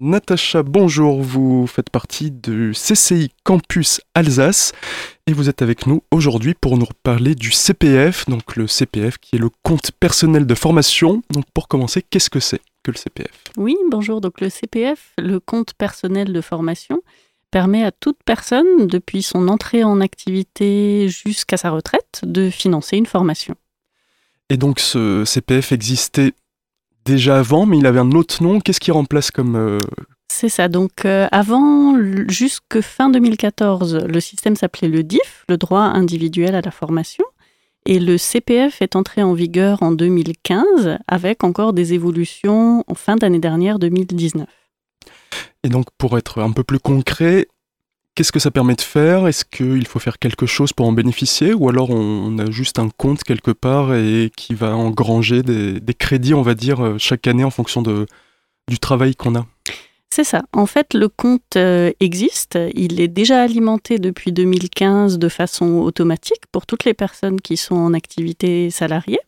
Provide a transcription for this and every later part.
Natacha, bonjour, vous faites partie du CCI Campus Alsace et vous êtes avec nous aujourd'hui pour nous parler du CPF, donc le CPF qui est le compte personnel de formation. Donc pour commencer, qu'est-ce que c'est que le CPF Oui, bonjour, donc le CPF, le compte personnel de formation, permet à toute personne, depuis son entrée en activité jusqu'à sa retraite, de financer une formation. Et donc ce CPF existait déjà avant, mais il avait un autre nom. Qu'est-ce qui remplace comme... euh, C'est ça, donc euh, avant, jusque fin 2014, le système s'appelait le DIF, le droit individuel à la formation, et le CPF est entré en vigueur en 2015 avec encore des évolutions en fin d'année dernière 2019. Et donc pour être un peu plus concret, qu'est-ce que ça permet de faire? Est-ce qu'il faut faire quelque chose pour en bénéficier? Ou alors on, a juste un compte quelque part et qui va engranger des, des crédits, on va dire, euh, chaque année en fonction de, du travail qu'on a? C'est ça. En fait, le compte euh, existe. Il est déjà alimenté depuis 2015 de façon automatique pour toutes les personnes qui sont en activité salariée.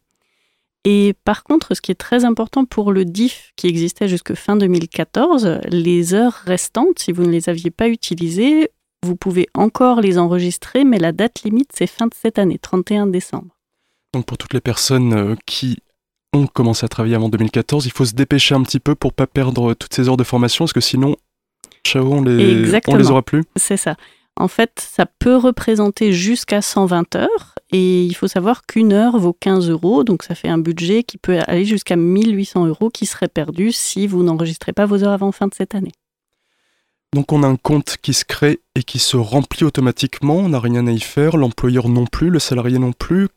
Et par contre, ce qui est très important pour le DIF qui existait jusque fin 2014, les heures restantes, si vous ne les aviez pas utilisées, vous pouvez encore les enregistrer, mais la date limite, c'est fin de cette année, 31 décembre. Donc pour toutes les personnes euh, qui ont commencé à travailler avant 2014, il faut se dépêcher un petit peu pour pas perdre toutes ces heures de formation, parce que sinon, ciao, on les, on les aura plus. C'est ça. En fait, ça peut représenter jusqu'à 120 heures et il faut savoir qu'une heure vaut 15 euros, donc ça fait un budget qui peut aller jusqu'à 1800 euros qui serait perdu si vous n'enregistrez pas vos heures avant fin de cette année. Donc on a un compte qui se crée et qui se remplit automatiquement, on n'a rien à y faire, l'employeur non plus, le salarié non plus.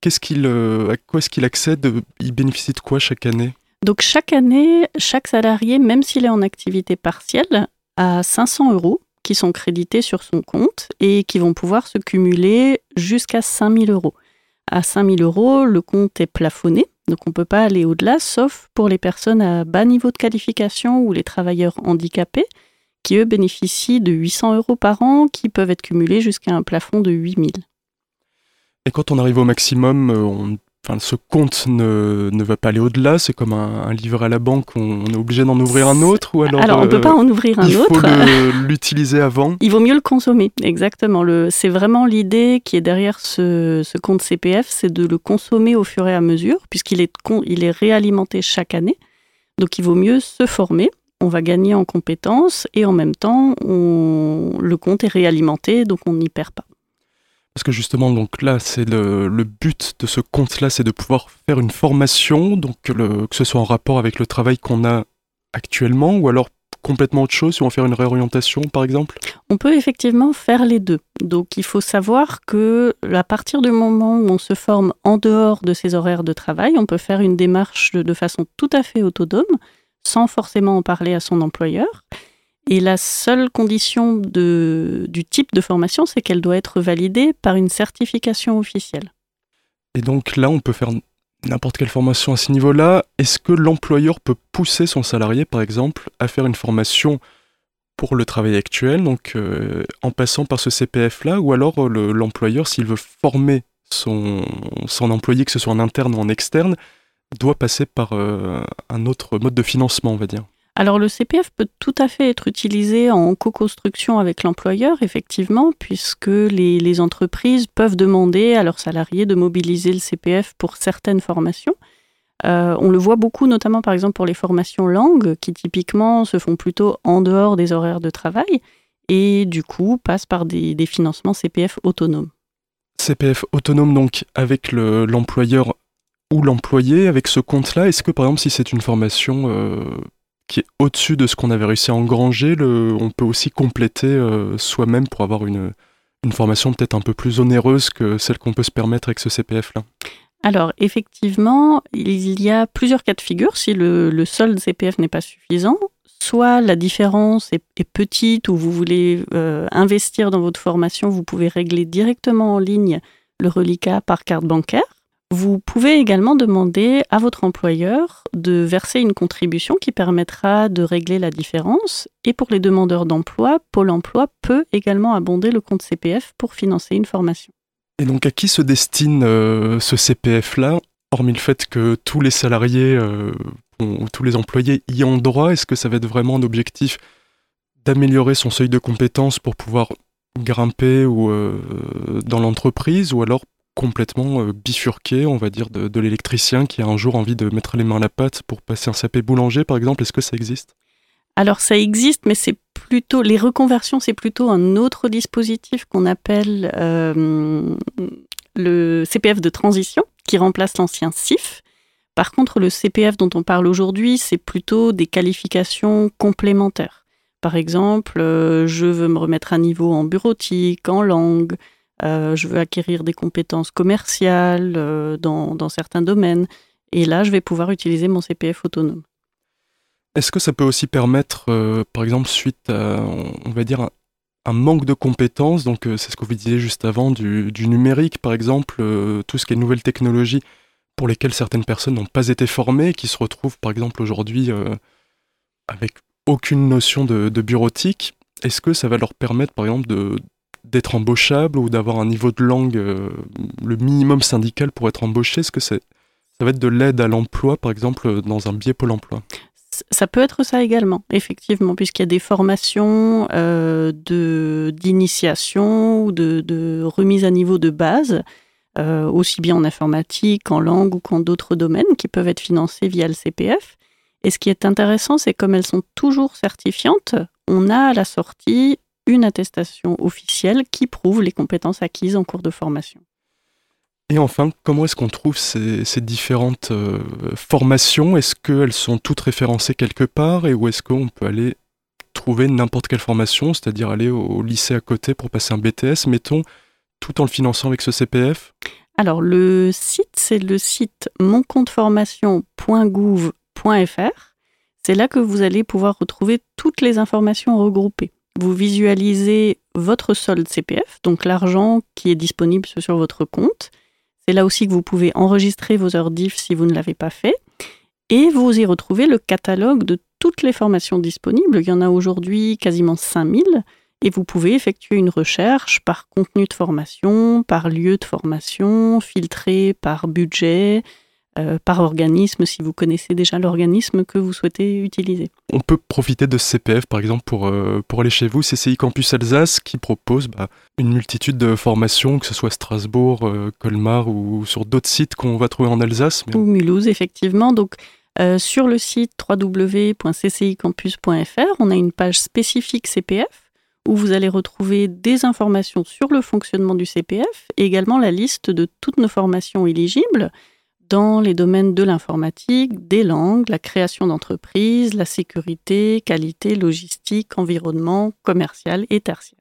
Qu'est-ce qu'il, euh, à quoi est-ce qu'il accède Il bénéficie de quoi chaque année? Donc chaque année, chaque salarié, même s'il est en activité partielle, a 500 euros qui sont crédités sur son compte et qui vont pouvoir se cumuler jusqu'à 5000 euros. À 5000 euros, le compte est plafonné, donc on ne peut pas aller au-delà, sauf pour les personnes à bas niveau de qualification ou les travailleurs handicapés, qui eux bénéficient de 800 euros par an, qui peuvent être cumulés jusqu'à un plafond de 8000. Et quand on arrive au maximum, euh, on- enfin, ce compte ne, ne va pas aller au-delà, c'est comme un, un livre à la banque, on, on est obligé d'en ouvrir un autre ou alors, Alors, on ne euh, peut pas en ouvrir un il autre. faut le- l'utiliser avant? Il vaut mieux le consommer, exactement. C'est vraiment l'idée qui est derrière ce, ce compte CPF, c'est de le consommer au fur et à mesure, puisqu'il est, il est réalimenté chaque année. Donc il vaut mieux se former, on va gagner en compétences, et en même temps, on, le compte est réalimenté, donc on n'y perd pas. Parce que justement, donc là, c'est le, le but de ce compte-là, c'est de pouvoir faire une formation, donc que, le- que ce soit en rapport avec le travail qu'on a actuellement, ou alors complètement autre chose, si on veut faire une réorientation, par exemple? On peut effectivement faire les deux. Donc il faut savoir que à partir du moment où on se forme en dehors de ses horaires de travail, on peut faire une démarche de façon tout à fait autonome, sans forcément en parler à son employeur. Et la seule condition du type de formation, c'est qu'elle doit être validée par une certification officielle. Et donc là, on peut faire n'importe quelle formation à ce niveau-là. Est-ce que l'employeur peut pousser son salarié, par exemple, à faire une formation pour le travail actuel, donc euh, en passant par ce CPF-là, ou alors euh, le- l'employeur, s'il veut former son, son employé, que ce soit en interne ou en externe, doit passer par euh, un autre mode de financement, on va dire. Alors le CPF peut tout à fait être utilisé en co-construction avec l'employeur, effectivement, puisque les, les entreprises peuvent demander à leurs salariés de mobiliser le CPF pour certaines formations. Euh, on le voit beaucoup, notamment par exemple pour les formations langues, qui typiquement se font plutôt en dehors des horaires de travail et du coup passent par des, des financements CPF autonomes. CPF autonome, donc, avec le- l'employeur ou l'employé, avec ce compte-là, est-ce que, par exemple, si c'est une formation euh, qui est au-dessus de ce qu'on avait réussi à engranger, on peut aussi compléter euh, soi-même pour avoir une, formation peut-être un peu plus onéreuse que celle qu'on peut se permettre avec ce CPF-là Alors, effectivement, il y a plusieurs cas de figure si le, solde CPF n'est pas suffisant. Soit la différence est, est petite ou vous voulez euh, investir dans votre formation, vous pouvez régler directement en ligne le reliquat par carte bancaire. Vous pouvez également demander à votre employeur de verser une contribution qui permettra de régler la différence. Et pour les demandeurs d'emploi, Pôle emploi peut également abonder le compte CPF pour financer une formation. Et donc, à qui se destine euh, ce CPF-là hormis le fait que tous les salariés ou tous les employés y ont droit, est-ce que ça va être vraiment un objectif d'améliorer son seuil de compétences pour pouvoir grimper ou, dans l'entreprise? Ou alors complètement bifurquer, on va dire, de, de l'électricien qui a un jour envie de mettre les mains à la pâte pour passer un sapé boulanger, par exemple Est-ce que ça existe? Alors ça existe, mais c'est plutôt les reconversions, c'est plutôt un autre dispositif qu'on appelle euh, le CPF de transition, qui remplace l'ancien CIF. Par contre, le CPF dont on parle aujourd'hui, c'est plutôt des qualifications complémentaires. Par exemple, euh, je veux me remettre à niveau en bureautique, en langue, euh, je veux acquérir des compétences commerciales dans, dans certains domaines. Et là, je vais pouvoir utiliser mon CPF autonome. Est-ce que ça peut aussi permettre, euh, par exemple, suite à, on va dire, un, manque de compétences, donc euh, c'est ce que vous disiez juste avant, du, numérique, par exemple, euh, tout ce qui est nouvelles technologies pour lesquelles certaines personnes n'ont pas été formées, qui se retrouvent, par exemple, aujourd'hui avec aucune notion de, bureautique, est-ce que ça va leur permettre, par exemple, de, d'être embauchable ou d'avoir un niveau de langue, le minimum syndical pour être embauché Est-ce que ça va être de l'aide à l'emploi, par exemple, dans un biais Pôle emploi? Ça peut être ça également, effectivement, puisqu'il y a des formations euh, d'initiation ou de, remise à niveau de base, euh, aussi bien en informatique, en langue ou qu'en d'autres domaines, qui peuvent être financés via le CPF. Et ce qui est intéressant, c'est comme elles sont toujours certifiantes, on a à la sortie une attestation officielle qui prouve les compétences acquises en cours de formation. Et enfin, comment est-ce qu'on trouve ces, différentes euh, formations? Est-ce qu'elles sont toutes référencées quelque part et où est-ce qu'on peut aller trouver n'importe quelle formation, c'est-à-dire aller au, lycée à côté pour passer un BTS, mettons, tout en le finançant avec ce CPF Alors le site, c'est le site moncompteformation.gouv.fr. C'est là que vous allez pouvoir retrouver toutes les informations regroupées. Vous visualisez votre solde CPF, donc l'argent qui est disponible sur votre compte c'est là aussi que vous pouvez enregistrer vos heures diff si vous ne l'avez pas fait. Et vous y retrouvez le catalogue de toutes les formations disponibles. Il y en a aujourd'hui quasiment 5000. Et vous pouvez effectuer une recherche par contenu de formation, par lieu de formation, filtré par budget, euh, par organisme si vous connaissez déjà l'organisme que vous souhaitez utiliser. On peut profiter de ce CPF par exemple pour, euh, pour aller chez vous, CCI Campus Alsace qui propose bah, une multitude de formations, que ce soit Strasbourg, euh, Colmar ou sur d'autres sites qu'on va trouver en Alsace. Ou Mulhouse effectivement. Donc sur le site www.ccicampus.fr, on a une page spécifique CPF où vous allez retrouver des informations sur le fonctionnement du CPF et également la liste de toutes nos formations éligibles dans les domaines de l'informatique, des langues, la création d'entreprises, la sécurité, qualité, logistique, environnement, commercial et tertiaire.